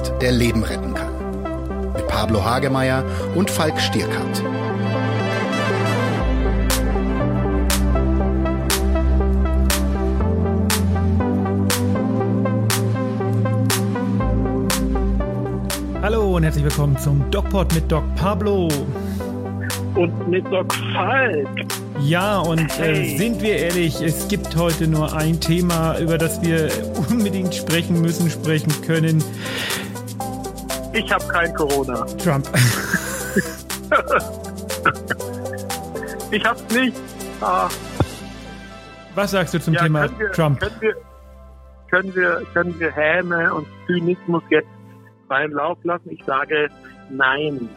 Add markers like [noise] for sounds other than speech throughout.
Podcast, der Leben retten kann. Mit Pablo Hagemeier und Falk Stierkant. Hallo und herzlich willkommen zum DocPod mit Doc Pablo. Und mit Doc Falk. Ja, und äh, sind wir ehrlich, es gibt heute nur ein Thema, über das wir unbedingt sprechen müssen, sprechen können. Ich habe kein Corona. Trump. [laughs] Ich hab's nicht. Ah, Was sagst du zum ja, Thema können wir, Trump? Können wir, können wir, können wir Häme und Zynismus jetzt beim Lauf lassen? Ich sage nein.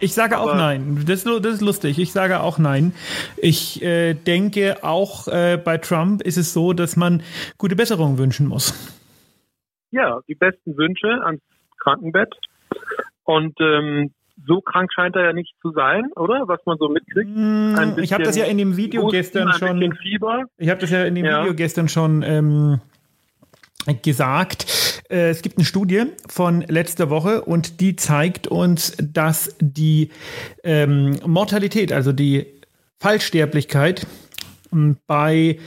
Ich sage auch aber- nein. Das, das ist lustig. Ich sage auch nein. Ich äh, denke, auch äh, bei Trump ist es so, dass man gute Besserung wünschen muss. Ja, die besten Wünsche ans Krankenbett. Und ähm, so krank scheint er ja nicht zu sein, oder? Was man so mitkriegt. Hm, Ein Ich habe das ja in dem Video Husten, gestern schon. Fieber. Ich habe das ja in dem Ja. Video gestern schon ähm, gesagt. Äh, es gibt eine Studie von letzter Woche und die zeigt uns, dass die ähm, Mortalität, also die Fallsterblichkeit ähm, bei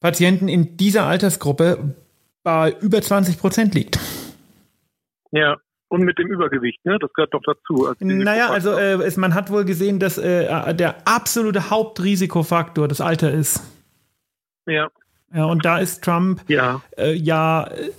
Patienten in dieser Altersgruppe bei über 20 Prozent liegt. Ja. Und mit dem Übergewicht, ne? Das gehört doch dazu. als Naja, also äh, es, man hat wohl gesehen, dass äh, der absolute Hauptrisikofaktor das Alter ist. ja, Ja, und da ist Trump ja. äh, ja äh,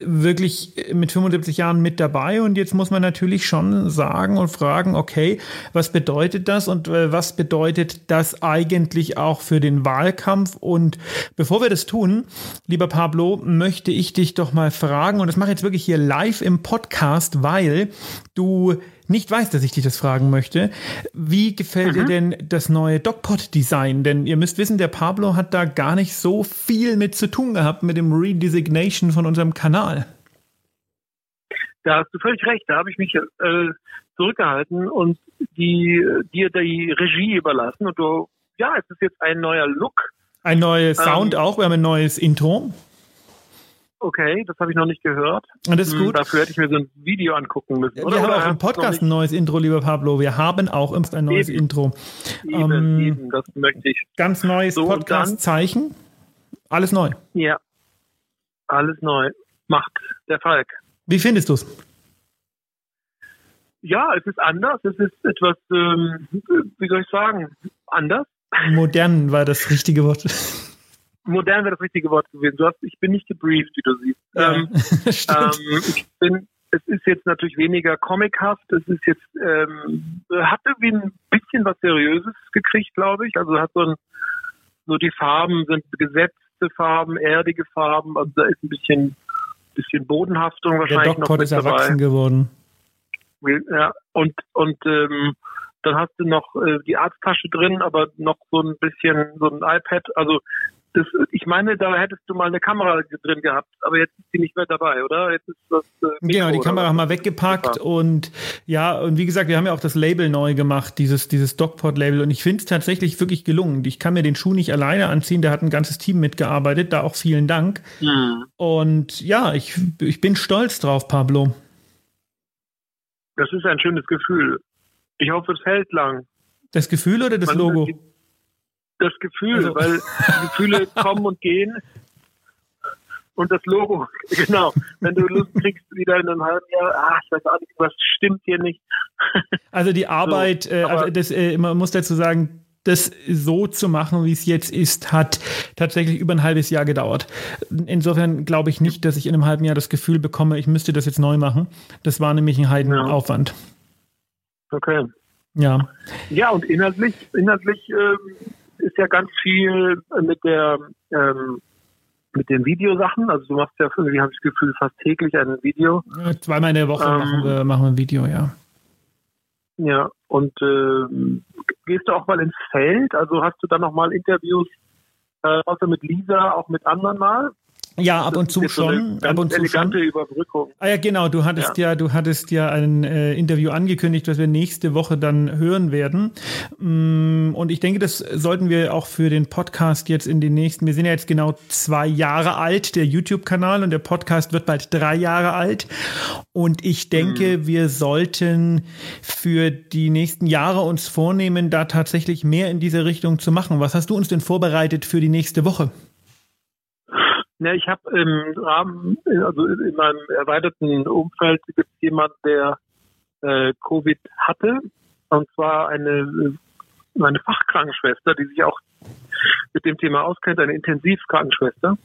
wirklich mit 75 Jahren mit dabei. Und jetzt muss man natürlich schon sagen und fragen, okay, was bedeutet das und äh, was bedeutet das eigentlich auch für den Wahlkampf? Und bevor wir das tun, lieber Pablo, möchte ich dich doch mal fragen und das mache ich jetzt wirklich hier live im Podcast, weil du nicht weißt, dass ich dich das fragen möchte. Wie gefällt dir denn das neue DocPod-Design? Denn ihr müsst wissen, der Pablo hat da gar nicht so viel mit zu tun gehabt mit dem Redesignation von unserem Kanal. Da hast du völlig recht. Da habe ich mich äh, zurückgehalten und die dir die Regie überlassen. Und du, ja, es ist jetzt ein neuer Look. Ein neuer Sound Ähm. auch, wir haben ein neues Intro. Okay, das habe ich noch nicht gehört. Und das ist Hm, gut. Dafür hätte ich mir so ein Video angucken müssen. Wir oder? haben auch im Podcast ein neues Intro, lieber Pablo. Wir haben auch ein neues Eben. Intro. Eben, ähm, eben, das möchte ich. Ganz neues So, Podcast-Zeichen. Alles neu. Ja, alles neu. Macht der Falk. Wie findest du es? Ja, es ist anders. Es ist etwas, ähm, wie soll ich sagen, anders. Modern war das richtige Wort. [laughs] Modern wäre das richtige Wort gewesen. Du hast, ich bin nicht gebrieft, wie du siehst. Ja, Ähm. [laughs] Ähm, ich bin, es ist jetzt natürlich weniger comichaft. Es ist jetzt, ähm, hat irgendwie ein bisschen was Seriöses gekriegt, glaube ich. Also hat so ein, so die Farben sind gesetzte Farben, erdige Farben. Also da ist ein bisschen, bisschen Bodenhaftung Der wahrscheinlich noch DocPod mit ist erwachsen dabei. geworden. Ja, und, und, ähm, dann hast du noch äh, die Arzttasche drin, aber noch so ein bisschen so ein iPad. Also das, ich meine, da hättest du mal eine Kamera drin gehabt, aber jetzt ist die nicht mehr dabei, oder? Jetzt ist das äh, Mikro, Genau, die Kamera haben wir weggepackt und ja, und wie gesagt, wir haben ja auch das Label neu gemacht, dieses, dieses DocPod-Label und ich finde es tatsächlich wirklich gelungen. Ich kann mir den Schuh nicht alleine anziehen, da hat ein ganzes Team mitgearbeitet, da auch vielen Dank. Hm. Und ja, ich, ich bin stolz drauf, Pablo. Das ist ein schönes Gefühl. Ich hoffe, es hält lang. Das Gefühl oder das Man- Logo? Das Gefühl, Also- weil die Gefühle [laughs] kommen und gehen. Und das Logo, [laughs] genau. Wenn du Lust kriegst, wieder in einem halben Jahr, ah, ich weiß auch nicht, was stimmt hier nicht. [laughs] Also die Arbeit, äh, aber- also das, äh, man muss dazu sagen, das so zu machen, wie es jetzt ist, hat tatsächlich über ein halbes Jahr gedauert. Insofern glaube ich nicht, dass ich in einem halben Jahr das Gefühl bekomme, ich müsste das jetzt neu machen. Das war nämlich ein Heidenaufwand. Okay. Ja. Ja, und inhaltlich, inhaltlich ähm, ist ja ganz viel mit der ähm, mit den Videosachen. Also du machst ja irgendwie, habe ich das Gefühl, fast täglich ein Video. Zweimal in der Woche Ähm, machen, wir, machen wir ein Video, ja. Ja, und ähm, gehst du auch mal ins Feld? Also hast du dann noch mal Interviews, äh, außer mit Lisa, auch mit anderen mal? Ja, ab und zu schon. So ab und zu schon. Überbrückung. Ah ja, genau. Du hattest ja, ja du hattest ja ein äh, Interview angekündigt, was wir nächste Woche dann hören werden. Mm, und ich denke, das sollten wir auch für den Podcast jetzt in den nächsten. Wir sind ja jetzt genau zwei Jahre alt, der YouTube-Kanal, und der Podcast wird bald drei Jahre alt. Und ich denke, mhm. wir sollten für die nächsten Jahre uns vornehmen, da tatsächlich mehr in diese Richtung zu machen. Was hast du uns denn vorbereitet für die nächste Woche? Ja, ich habe im Rahmen, also in meinem erweiterten Umfeld gibt es jemanden, der äh, Covid hatte, und zwar eine, eine Fachkrankenschwester, die sich auch mit dem Thema auskennt, eine Intensivkrankenschwester.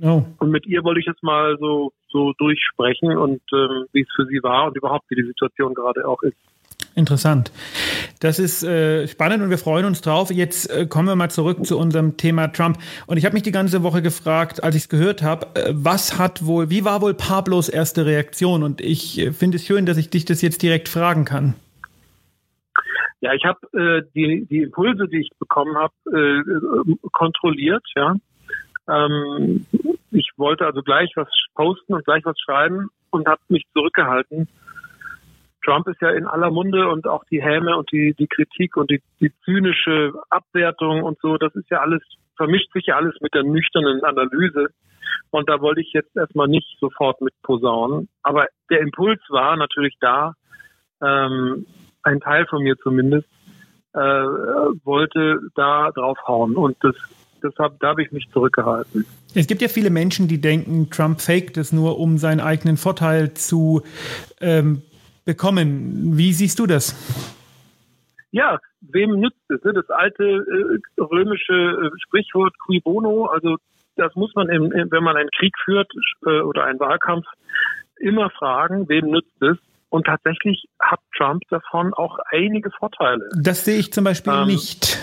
Oh. Und mit ihr wollte ich jetzt mal so, so durchsprechen und ähm, wie es für sie war und überhaupt wie die Situation gerade auch ist. Interessant. Das ist äh, spannend und wir freuen uns drauf. Jetzt äh, kommen wir mal zurück zu unserem Thema Trump. Und ich habe mich die ganze Woche gefragt, als ich es gehört habe, äh, was hat wohl, wie war wohl Pablos erste Reaktion? Und ich äh, finde es schön, dass ich dich das jetzt direkt fragen kann. Ja, ich habe äh, die, die Impulse, die ich bekommen habe, äh, kontrolliert. Ja, ähm, ich wollte also gleich was posten und gleich was schreiben und habe mich zurückgehalten Trump ist ja in aller Munde und auch die Häme und die, die Kritik und die, die zynische Abwertung und so, das ist ja alles, vermischt sich ja alles mit der nüchternen Analyse. Und da wollte ich jetzt erstmal nicht sofort mit posaunen. Aber der Impuls war natürlich da, ähm, ein Teil von mir zumindest, äh, wollte da draufhauen. Und das deshalb da habe ich mich zurückgehalten. Es gibt ja viele Menschen, die denken, Trump faked es nur, um seinen eigenen Vorteil zu ähm, bekommen. Wie siehst du das? Ja, wem nützt es? Ne? Das alte äh, römische äh, Sprichwort cui bono, also das muss man, im, wenn man einen Krieg führt äh, oder einen Wahlkampf, immer fragen, wem nützt es? Und tatsächlich hat Trump davon auch einige Vorteile. Das sehe ich zum Beispiel ähm, nicht.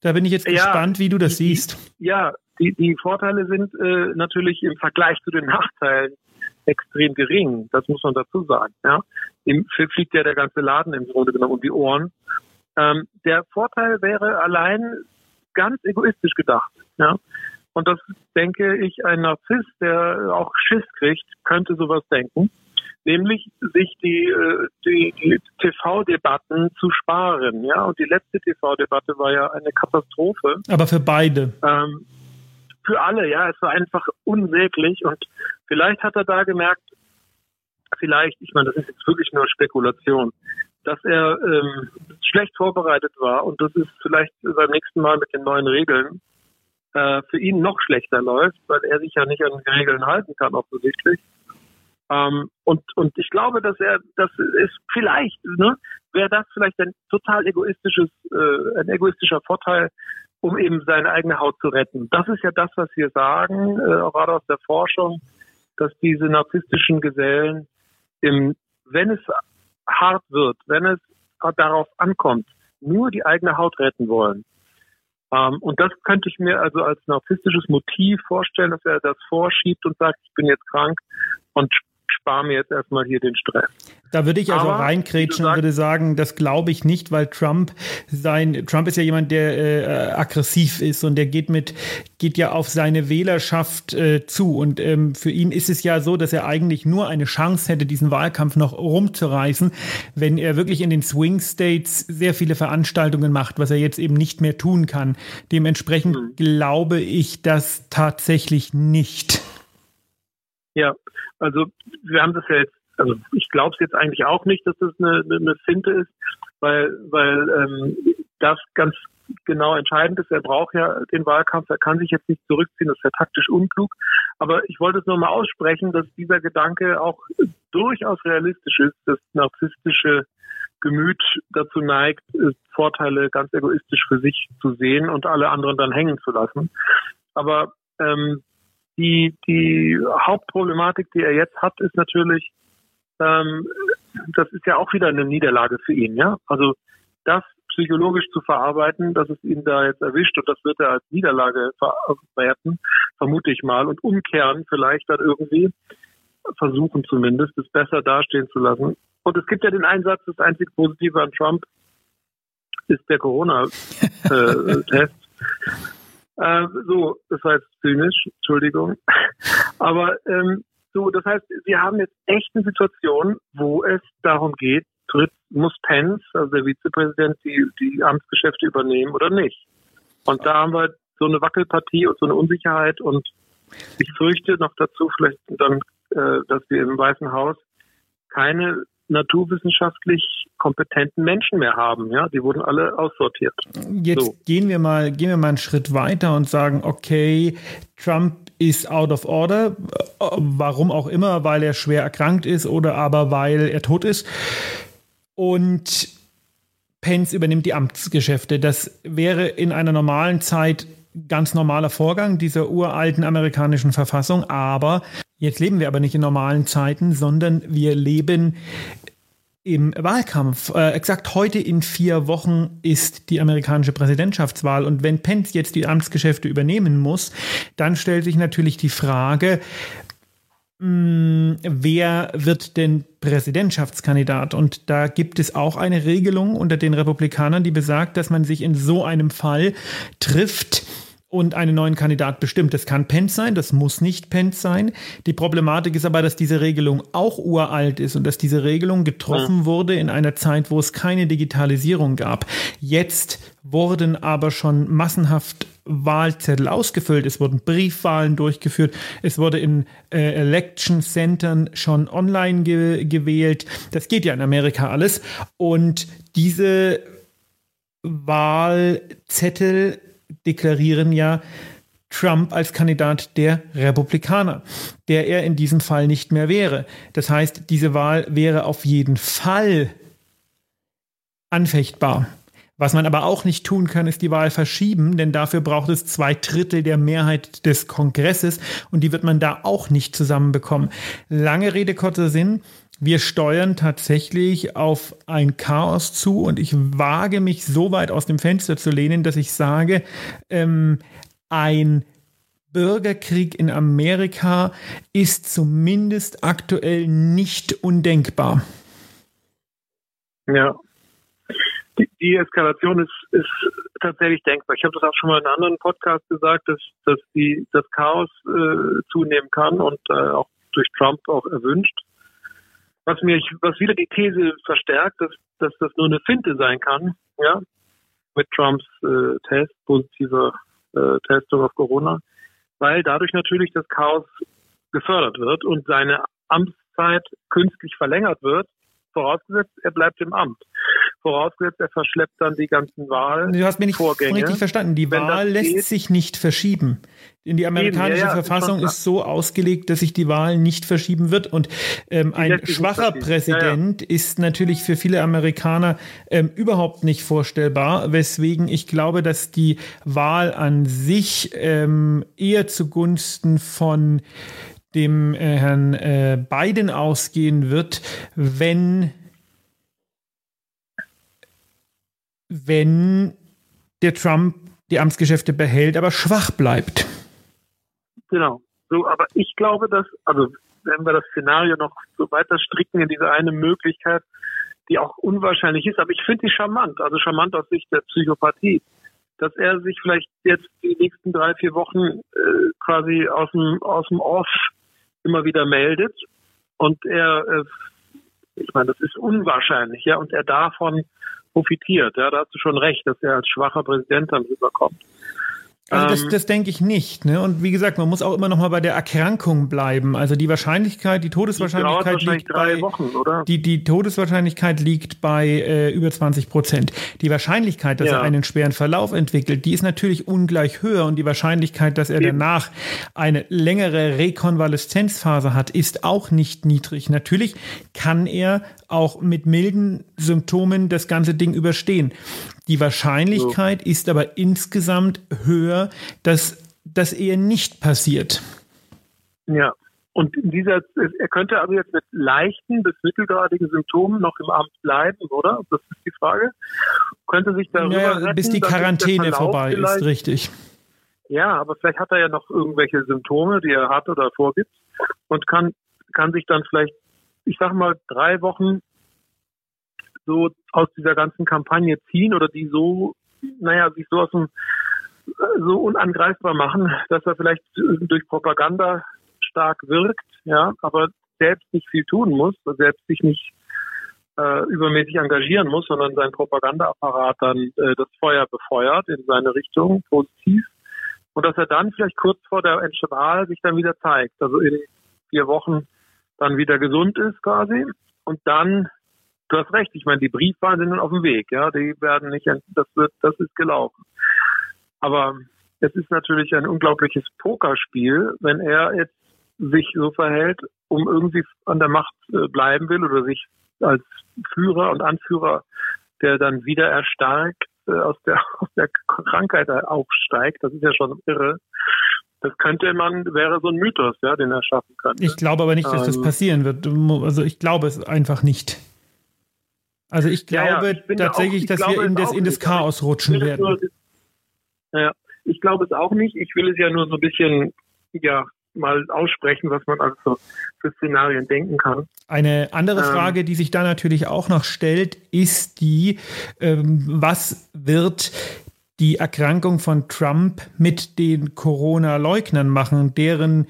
Da bin ich jetzt gespannt, ja, wie du das die, siehst. Ja, die, die Vorteile sind äh, natürlich im Vergleich zu den Nachteilen extrem gering. Das muss man dazu sagen. Ja, Im fliegt ja der ganze Laden im Grunde genommen um die Ohren. Ähm, der Vorteil wäre allein ganz egoistisch gedacht. Ja, und das denke ich, ein Narzisst, der auch Schiss kriegt, könnte sowas denken. Nämlich sich die, äh, die, die TV-Debatten zu sparen. Ja, und die letzte TV-Debatte war ja eine Katastrophe. Aber für beide. Ähm, für alle, ja. Es war einfach unsäglich und vielleicht hat er da gemerkt, vielleicht, ich meine, das ist jetzt wirklich nur Spekulation, dass er ähm, schlecht vorbereitet war und das ist vielleicht beim nächsten Mal mit den neuen Regeln äh, für ihn noch schlechter läuft, weil er sich ja nicht an die Regeln halten kann, offensichtlich. Ähm, und, und ich glaube, dass er, das ist vielleicht, ne, wäre das vielleicht ein total egoistisches, äh, ein egoistischer Vorteil um eben seine eigene Haut zu retten. Das ist ja das, was wir sagen, äh, auch gerade aus der Forschung, dass diese narzisstischen Gesellen, im, wenn es hart wird, wenn es darauf ankommt, nur die eigene Haut retten wollen. Ähm, und das könnte ich mir also als narzisstisches Motiv vorstellen, dass er das vorschiebt und sagt, ich bin jetzt krank und spare mir jetzt erstmal hier den Stress. Da würde ich also Aber, reinkrätschen und würde sagen, das glaube ich nicht, weil Trump sein, Trump ist ja jemand, der äh, aggressiv ist und der geht mit, geht ja auf seine Wählerschaft äh, zu. Und ähm, für ihn ist es ja so, dass er eigentlich nur eine Chance hätte, diesen Wahlkampf noch rumzureißen, wenn er wirklich in den Swing States sehr viele Veranstaltungen macht, was er jetzt eben nicht mehr tun kann. Dementsprechend mhm. glaube ich das tatsächlich nicht. Ja, also wir haben das ja jetzt, also ich glaube es jetzt eigentlich auch nicht, dass das eine, eine Finte ist, weil, weil ähm, das ganz genau entscheidend ist. Er braucht ja den Wahlkampf, er kann sich jetzt nicht zurückziehen, das wäre taktisch unklug. Aber ich wollte es nur mal aussprechen, dass dieser Gedanke auch durchaus realistisch ist, das narzisstische Gemüt dazu neigt, Vorteile ganz egoistisch für sich zu sehen und alle anderen dann hängen zu lassen. Aber ähm, die, die Hauptproblematik, die er jetzt hat, ist natürlich, ähm, das ist ja auch wieder eine Niederlage für ihn, ja. Also das psychologisch zu verarbeiten, dass es ihn da jetzt erwischt und das wird er als Niederlage verwerten, vermute ich mal, und umkehren vielleicht dann irgendwie, versuchen zumindest, es besser dastehen zu lassen. Und es gibt ja den Einsatz, das einzige Positive an Trump ist der Corona-Test. [laughs] Äh, so, das war jetzt zynisch, Entschuldigung. [laughs] Aber ähm, so, das heißt, wir haben jetzt echt eine Situation, wo es darum geht, tritt, muss Pence, also der Vizepräsident, die, die Amtsgeschäfte übernehmen oder nicht. Und da haben wir so eine Wackelpartie und so eine Unsicherheit und ich fürchte noch dazu vielleicht dann, äh, dass wir im Weißen Haus keine naturwissenschaftlich kompetenten Menschen mehr haben. Ja, die wurden alle aussortiert. Jetzt so. gehen wir mal, gehen wir mal einen Schritt weiter und sagen, okay, Trump ist out of order, warum auch immer, weil er schwer erkrankt ist oder aber weil er tot ist. Und Pence übernimmt die Amtsgeschäfte. Das wäre in einer normalen Zeit ganz normaler Vorgang dieser uralten amerikanischen Verfassung. Aber jetzt leben wir aber nicht in normalen Zeiten, sondern wir leben im Wahlkampf. Äh, exakt heute in vier Wochen ist die amerikanische Präsidentschaftswahl. Und wenn Pence jetzt die Amtsgeschäfte übernehmen muss, dann stellt sich natürlich die Frage, hm, wer wird denn Präsidentschaftskandidat? Und da gibt es auch eine Regelung unter den Republikanern, die besagt, dass man sich in so einem Fall trifft und einen neuen Kandidat bestimmt. Das kann Pence sein, das muss nicht Pence sein. Die Problematik ist aber, dass diese Regelung auch uralt ist und dass diese Regelung getroffen ja. wurde in einer Zeit, wo es keine Digitalisierung gab. Jetzt wurden aber schon massenhaft Wahlzettel ausgefüllt, es wurden Briefwahlen durchgeführt, es wurde in äh, Election Centern schon online ge gewählt. Das geht ja in Amerika alles. Und diese Wahlzettel deklarieren ja Trump als Kandidat der Republikaner, der er in diesem Fall nicht mehr wäre. Das heißt, diese Wahl wäre auf jeden Fall anfechtbar. Was man aber auch nicht tun kann, ist die Wahl verschieben, denn dafür braucht es zwei Drittel der Mehrheit des Kongresses und die wird man da auch nicht zusammenbekommen. Lange Rede, kurzer Sinn. Wir steuern tatsächlich auf ein Chaos zu und ich wage mich so weit aus dem Fenster zu lehnen, dass ich sage, ähm, ein Bürgerkrieg in Amerika ist zumindest aktuell nicht undenkbar. Ja, die, die Eskalation ist, ist tatsächlich denkbar. Ich habe das auch schon mal in einem anderen Podcast gesagt, dass, dass die, das Chaos äh, zunehmen kann und äh, auch durch Trump auch erwünscht. Was mir, was wieder die These verstärkt, dass, dass das nur eine Finte sein kann, ja, mit Trumps äh, Test, positiver äh, Testung auf Corona, weil dadurch natürlich das Chaos gefördert wird und seine Amtszeit künstlich verlängert wird, vorausgesetzt, er bleibt im Amt. Vorausgesetzt, er verschleppt dann die ganzen Wahlen. Du hast mir nicht richtig verstanden. Die Wahl lässt geht, sich nicht verschieben. In die amerikanische ja, ja, Verfassung ist so ausgelegt, dass sich die Wahl nicht verschieben wird. Und ähm, ein schwacher Präsident ja, ist natürlich für viele Amerikaner ähm, überhaupt nicht vorstellbar, weswegen ich glaube, dass die Wahl an sich ähm, eher zugunsten von dem äh, Herrn äh, Biden ausgehen wird, wenn, wenn der Trump die Amtsgeschäfte behält, aber schwach bleibt. Genau. So, aber ich glaube, dass, also wenn wir das Szenario noch so weiter stricken in diese eine Möglichkeit, die auch unwahrscheinlich ist, aber ich finde die charmant, also charmant aus Sicht der Psychopathie, dass er sich vielleicht jetzt die nächsten drei, vier Wochen äh, quasi aus dem, aus dem Off immer wieder meldet und er, äh, ich meine, das ist unwahrscheinlich, ja, und er davon profitiert. Ja, da hast du schon recht, dass er als schwacher Präsident dann rüberkommt. Also das, ähm, das denke ich nicht. Ne? Und wie gesagt, man muss auch immer noch mal bei der Erkrankung bleiben. Also die Wahrscheinlichkeit, die Todeswahrscheinlichkeit liegt bei Wochen, Die, die Todeswahrscheinlichkeit liegt bei äh, über 20 Prozent. Die Wahrscheinlichkeit, dass ja. er einen schweren Verlauf entwickelt, die ist natürlich ungleich höher. Und die Wahrscheinlichkeit, dass er Eben. danach eine längere Rekonvaleszenzphase hat, ist auch nicht niedrig. Natürlich kann er auch mit milden Symptomen das ganze Ding überstehen. Die Wahrscheinlichkeit so. ist aber insgesamt höher, dass das eher nicht passiert. Ja, und in dieser, er könnte also jetzt mit leichten bis mittelgradigen Symptomen noch im Amt bleiben, oder? Das ist die Frage. Könnte sich darüber naja, retten, bis die Quarantäne vorbei ist, richtig. Ja, aber vielleicht hat er ja noch irgendwelche Symptome, die er hat oder vorgibt und kann, kann sich dann vielleicht, ich sag mal, drei Wochen so aus dieser ganzen Kampagne ziehen oder die so, naja, sich so aus dem, so unangreifbar machen, dass er vielleicht durch Propaganda stark wirkt, ja, aber selbst nicht viel tun muss, selbst sich nicht äh, übermäßig engagieren muss, sondern sein Propagandaapparat dann äh, das Feuer befeuert in seine Richtung positiv. Und dass er dann vielleicht kurz vor der Wahl sich dann wieder zeigt, also in vier Wochen dann wieder gesund ist quasi und dann du hast recht, ich meine, die Briefwahlen sind auf dem Weg, ja, die werden nicht, das wird, das ist gelaufen. Aber es ist natürlich ein unglaubliches Pokerspiel, wenn er jetzt sich so verhält, um irgendwie an der Macht äh, bleiben will oder sich als Führer und Anführer, der dann wieder erstarkt äh, aus der, [laughs] aus der Krankheit aufsteigt. Das ist ja schon irre. Das könnte man, wäre so ein Mythos, ja, den er schaffen könnte. Ich glaube aber nicht, dass das ähm, passieren wird. Also ich glaube es einfach nicht. Also ich glaube ja, ich tatsächlich, auch, dass glaube wir in das, in das Chaos rutschen werden. Nur, ja, ich glaube es auch nicht. Ich will es ja nur so ein bisschen, ja, mal aussprechen, was man also für Szenarien denken kann. Eine andere ähm, Frage, die sich da natürlich auch noch stellt, ist die, ähm, was wird die Erkrankung von Trump mit den Corona-Leugnern machen, deren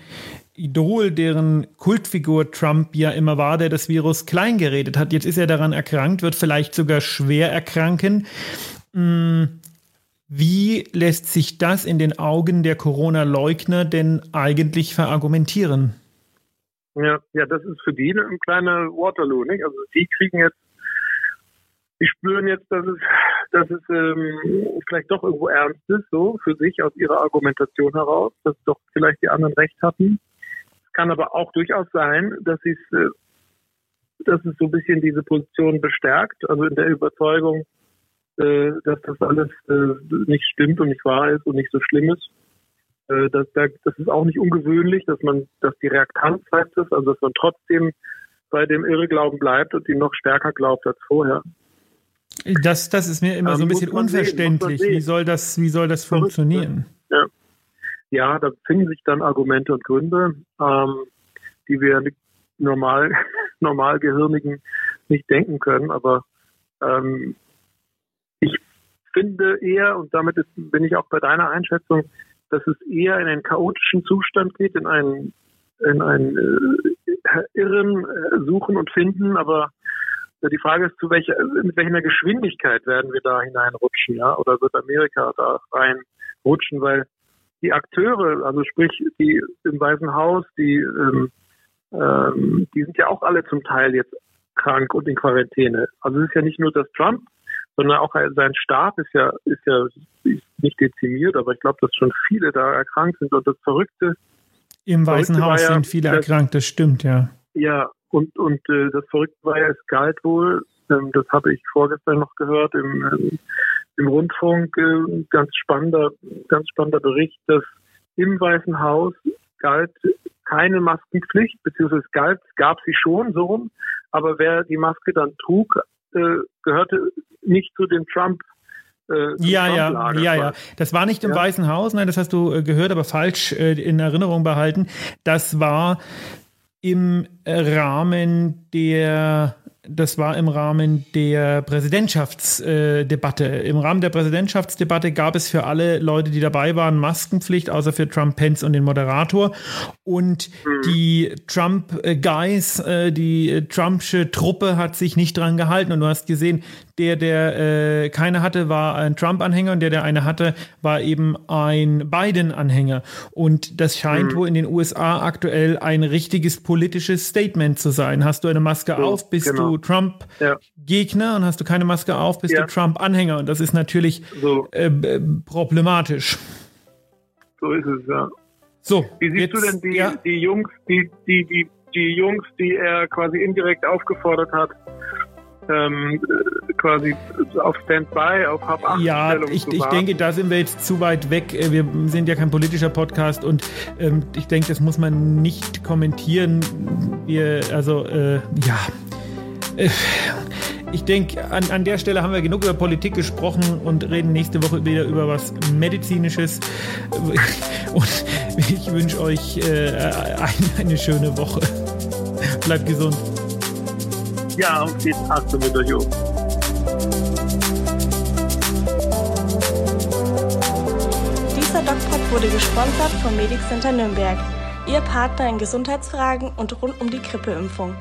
Idol, deren Kultfigur Trump ja immer war, der das Virus kleingeredet hat. Jetzt ist er daran erkrankt, wird vielleicht sogar schwer erkranken. Hm wie lässt sich das in den Augen der Corona-Leugner denn eigentlich verargumentieren? Ja, ja, das ist für die ein kleiner Waterloo, nicht? Also die kriegen jetzt, die spüren jetzt, dass es, dass es ähm, vielleicht doch irgendwo ernst ist, so für sich aus ihrer Argumentation heraus, dass doch vielleicht die anderen recht hatten. Kann aber auch durchaus sein, dass sie äh, dass es so ein bisschen diese Position bestärkt, also in der Überzeugung, äh, dass das alles äh, nicht stimmt und nicht wahr ist und nicht so schlimm ist. Äh, das, das ist auch nicht ungewöhnlich, dass man, dass die Reaktanz heißt es, also dass man trotzdem bei dem Irrglauben bleibt und ihn noch stärker glaubt als vorher. Das, das ist mir immer ähm, so ein bisschen unverständlich. Sehen, wie soll das, wie soll das funktionieren? Ja. da finden sich dann Argumente und Gründe, ähm, die wir normal, [laughs] normalgehirnigen nicht denken können, aber ähm, ich finde eher, und damit ist, bin ich auch bei deiner Einschätzung, dass es eher in einen chaotischen Zustand geht, in einen, in einen äh, Irren äh, suchen und finden, aber die Frage ist, zu welcher, mit welcher Geschwindigkeit werden wir da hineinrutschen, ja, oder wird Amerika da reinrutschen, weil die Akteure, also sprich die im Weißen Haus, die, ähm, ähm, die sind ja auch alle zum Teil jetzt krank und in Quarantäne. Also es ist ja nicht nur, dass Trump sondern auch sein Stab ist ja, ist ja nicht dezimiert, aber ich glaube, dass schon viele da erkrankt sind und das Verrückte. Im Weißen Verrückte Haus ja, sind viele erkrankt, das stimmt, ja. Ja, und, und äh, das Verrückte war ja, es galt wohl, ähm, das habe ich vorgestern noch gehört im, ähm, im Rundfunk, äh, ganz spannender, ganz spannender Bericht, dass im Weißen Haus galt keine Maskenpflicht, beziehungsweise galt, gab sie schon so rum, aber wer die Maske dann trug, äh, gehörte nicht zu den Trump äh, ja, ja, ja, ja. Das war nicht im ja. Weißen Haus, nein, das hast du äh, gehört, aber falsch äh, in Erinnerung behalten. Das war im Rahmen der das war im Rahmen der Präsidentschaftsdebatte. Im Rahmen der Präsidentschaftsdebatte gab es für alle Leute, die dabei waren, Maskenpflicht, außer für Trump, Pence und den Moderator. Und mhm. die Trump-Guys, äh, die Trumpsche Truppe hat sich nicht dran gehalten. Und du hast gesehen, der, der äh, keine hatte, war ein Trump-Anhänger und der, der eine hatte, war eben ein Biden-Anhänger. Und das scheint mhm. wohl in den USA aktuell ein richtiges politisches Statement zu sein. Hast du eine Maske so, auf, bist genau. du Trump-Gegner ja. und hast du keine Maske auf, bist ja. du Trump-Anhänger. Und das ist natürlich so. äh, problematisch. So ist es, ja. So, Wie siehst jetzt, du denn die, ja. die Jungs, die, die, die, die Jungs, die er quasi indirekt aufgefordert hat, ähm, quasi auf Standby, auf Hab 8 Ja, ich, ich denke, da sind wir jetzt zu weit weg. Äh, wir sind ja kein politischer Podcast und ähm, ich denke, das muss man nicht kommentieren. Wir, also, äh, ja. Äh, ich denke, an, an der Stelle haben wir genug über Politik gesprochen und reden nächste Woche wieder über was Medizinisches. [laughs] Und ich wünsche euch äh, eine, eine schöne Woche. Bleibt gesund. Ja, und geht hast du mit euch um. Dieser Doc wurde gesponsert vom Medic Center Nürnberg. Ihr Partner in Gesundheitsfragen und rund um die Grippeimpfung.